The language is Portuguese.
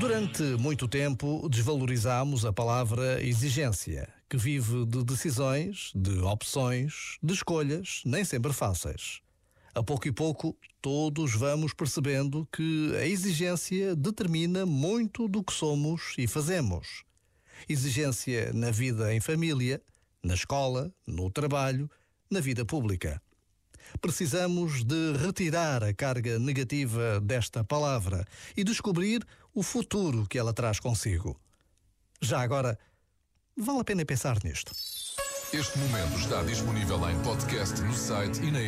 Durante muito tempo desvalorizámos a palavra exigência, que vive de decisões, de opções, de escolhas, nem sempre fáceis. A pouco e pouco, todos vamos percebendo que a exigência determina muito do que somos e fazemos. Exigência na vida em família, na escola, no trabalho, na vida pública. Precisamos de retirar a carga negativa desta palavra e descobrir o futuro que ela traz consigo. Já agora, vale a pena pensar nisto. Este momento está disponível em podcast no site e na.